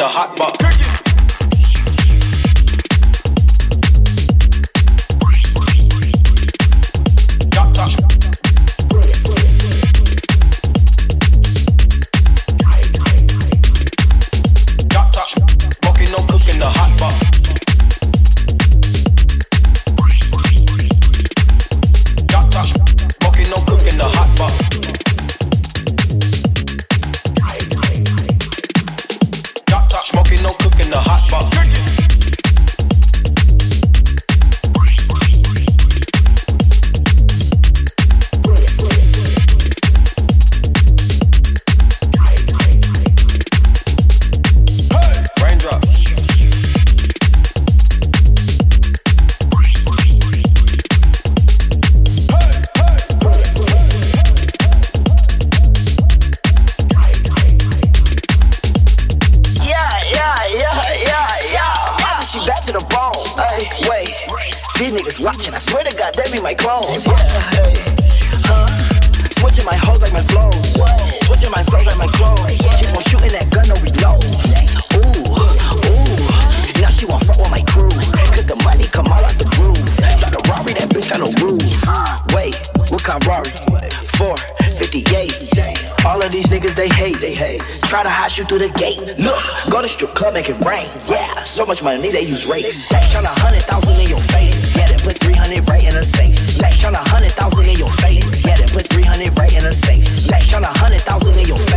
the hot box. Try to hot you through the gate. Look, go to strip club, make it rain. Yeah, so much money they use rates. Stack on a hundred thousand in your face. Yeah, they put three hundred right in a safe. on a hundred thousand in your face. Yeah, they put three hundred right in a safe. on a hundred thousand in your face.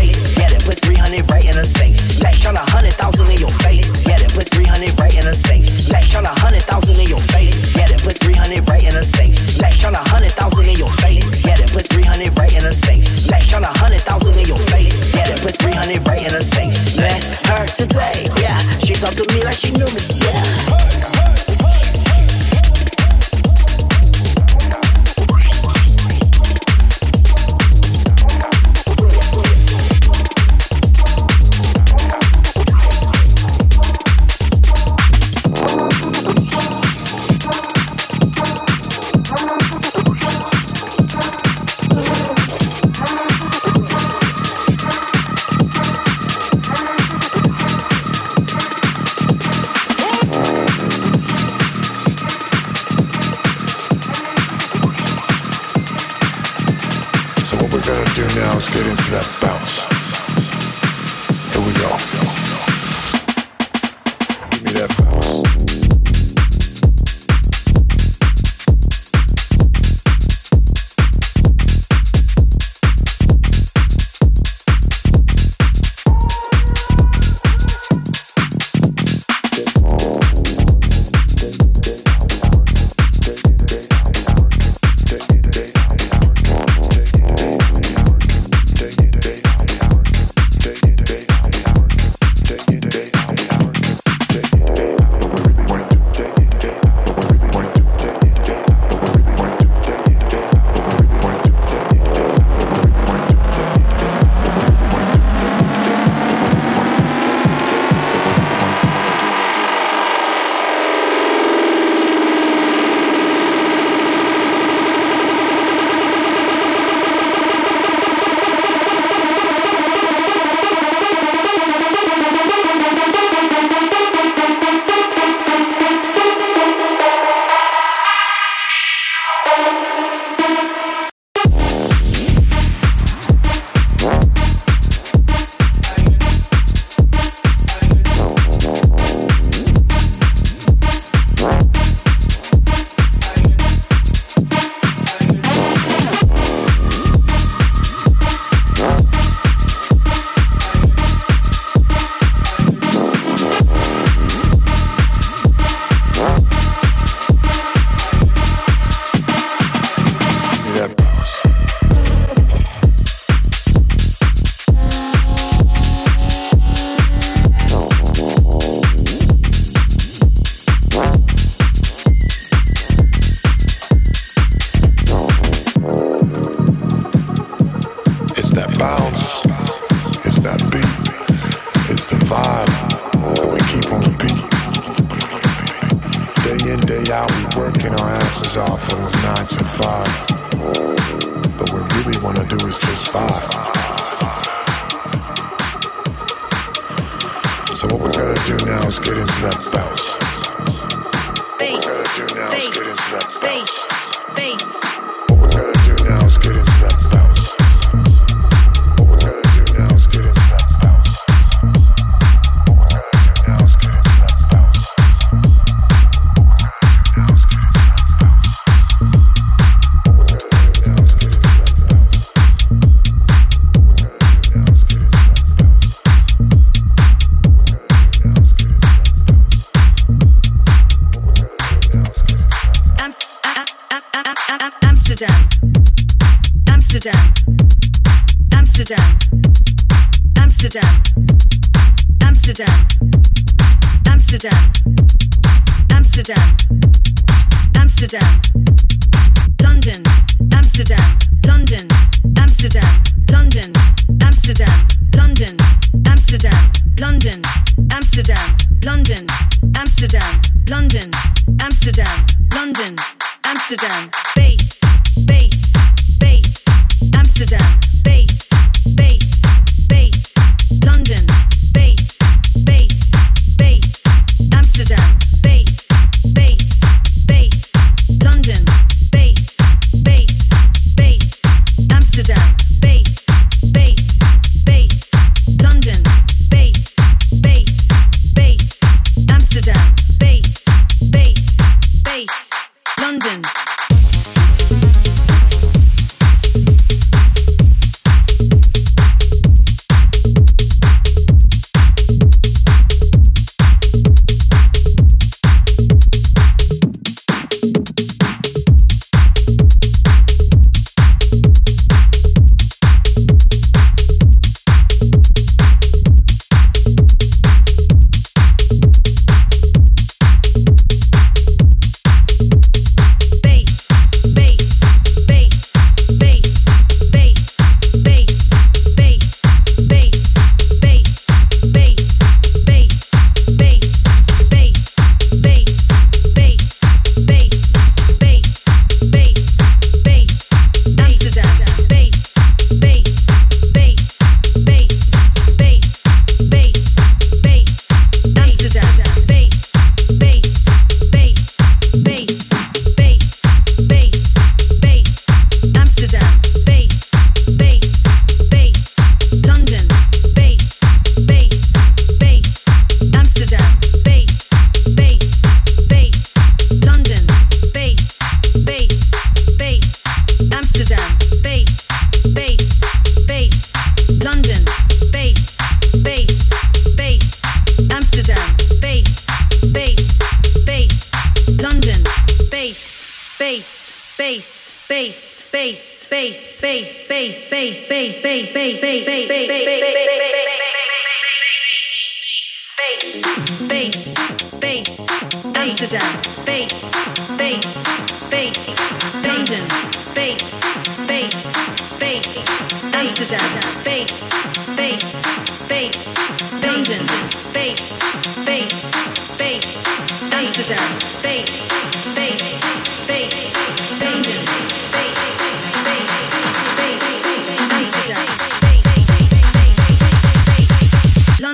know me. So what we gotta do now is get into that bounce. Bass, bass, bass, bass.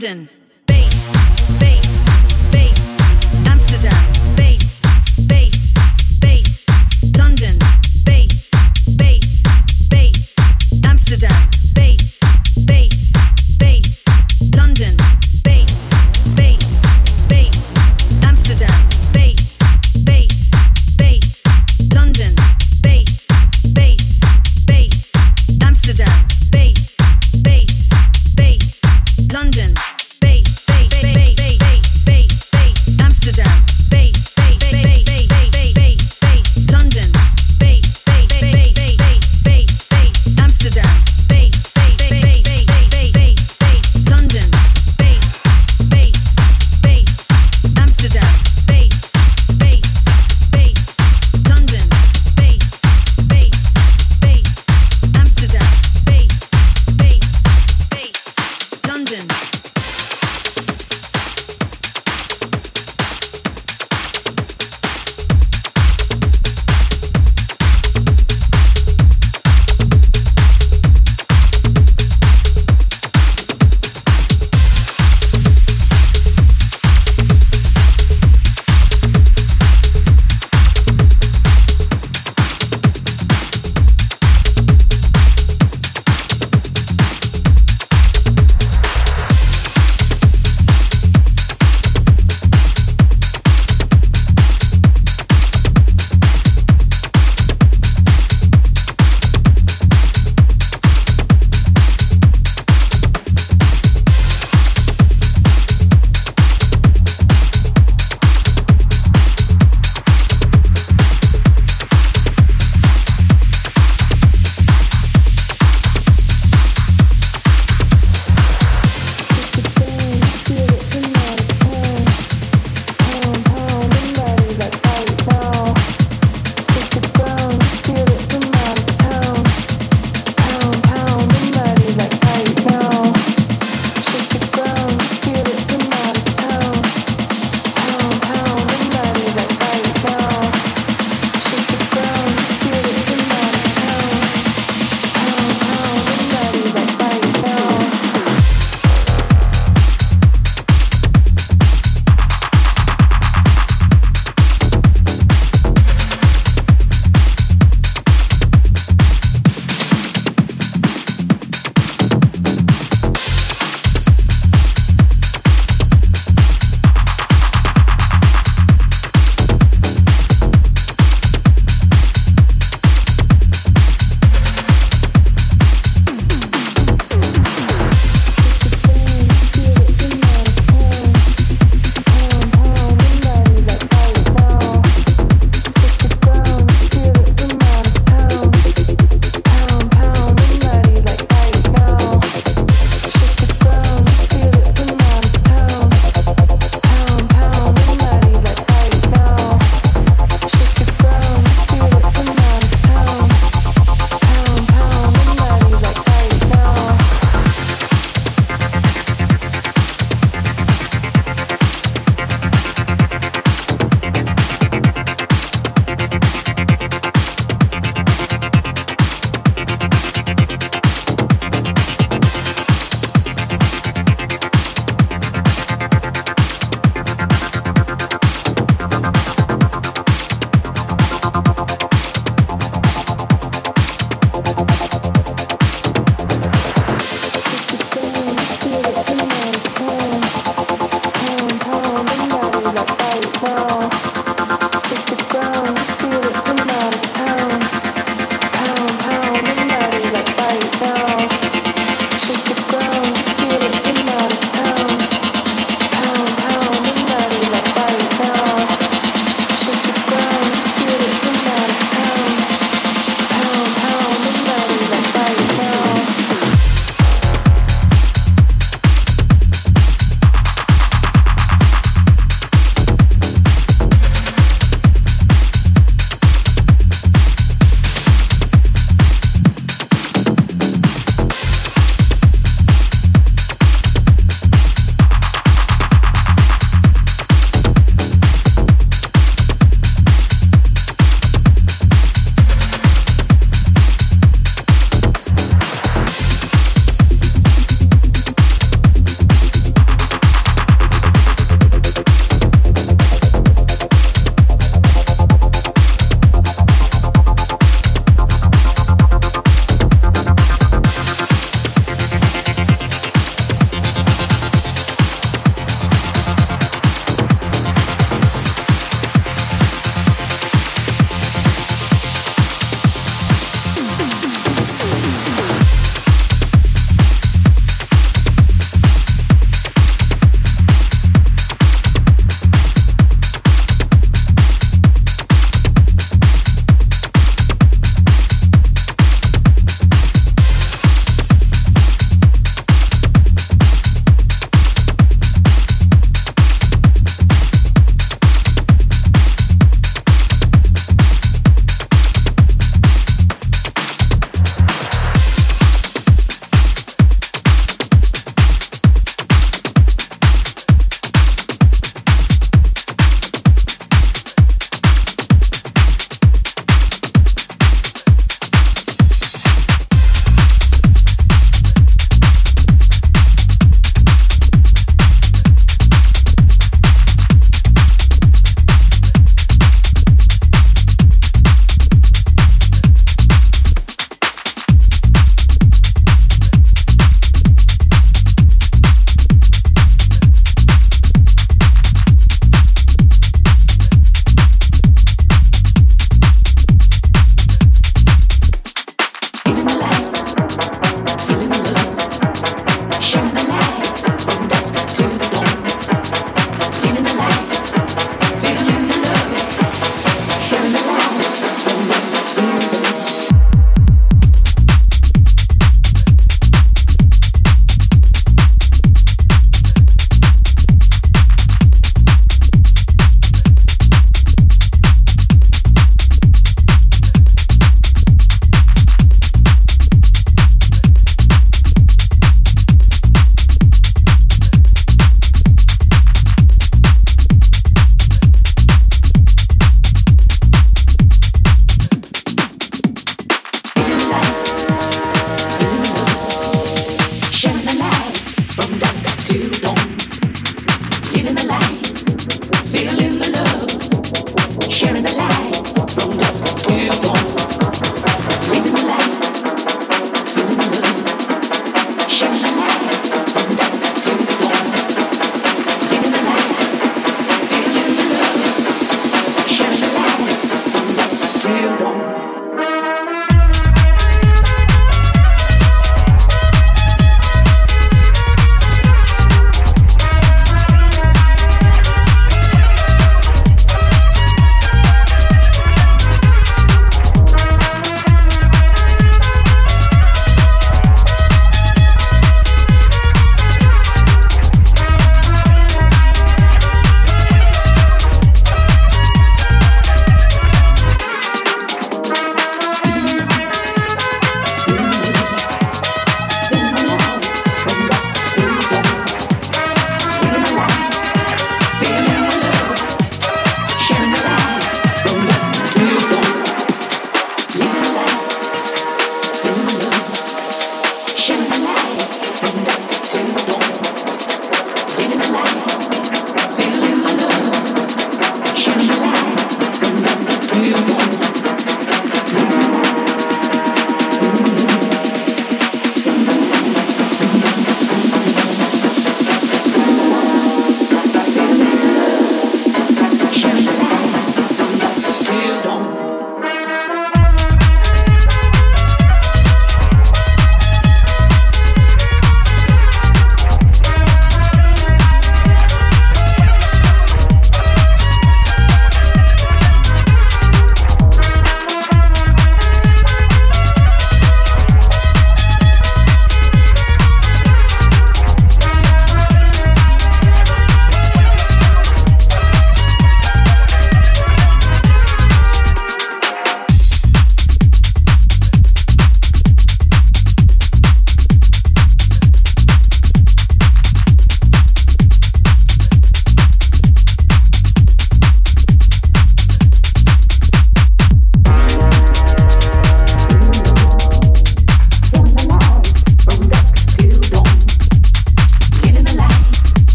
London.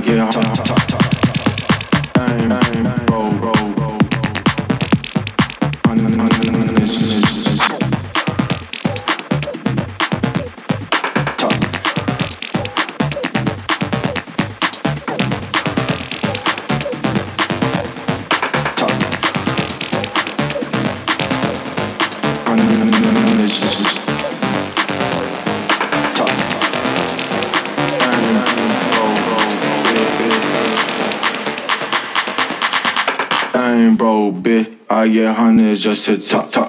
Get hundreds just to top, top.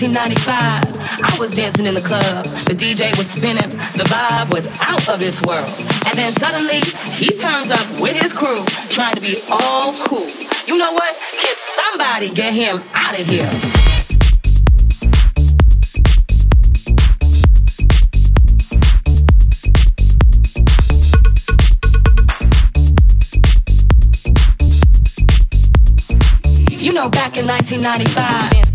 1995. I was dancing in the club, the DJ was spinning, the vibe was out of this world. And then suddenly, he turns up with his crew, trying to be all cool. You know what? Can somebody get him out of here? You know, back in 1995.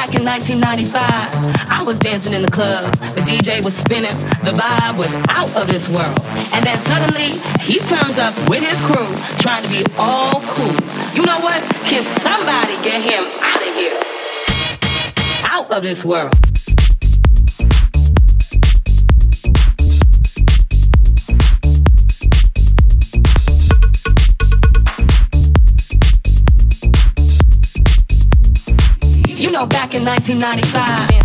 Back in 1995, I was dancing in the club. The DJ was spinning, the vibe was out of this world. And then suddenly, he turns up with his crew, trying to be all cool. You know what? Can somebody get him out of here? Out of this world. 1995.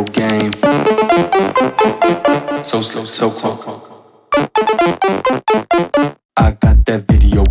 game. So slow, so, so, so, so. I got that video.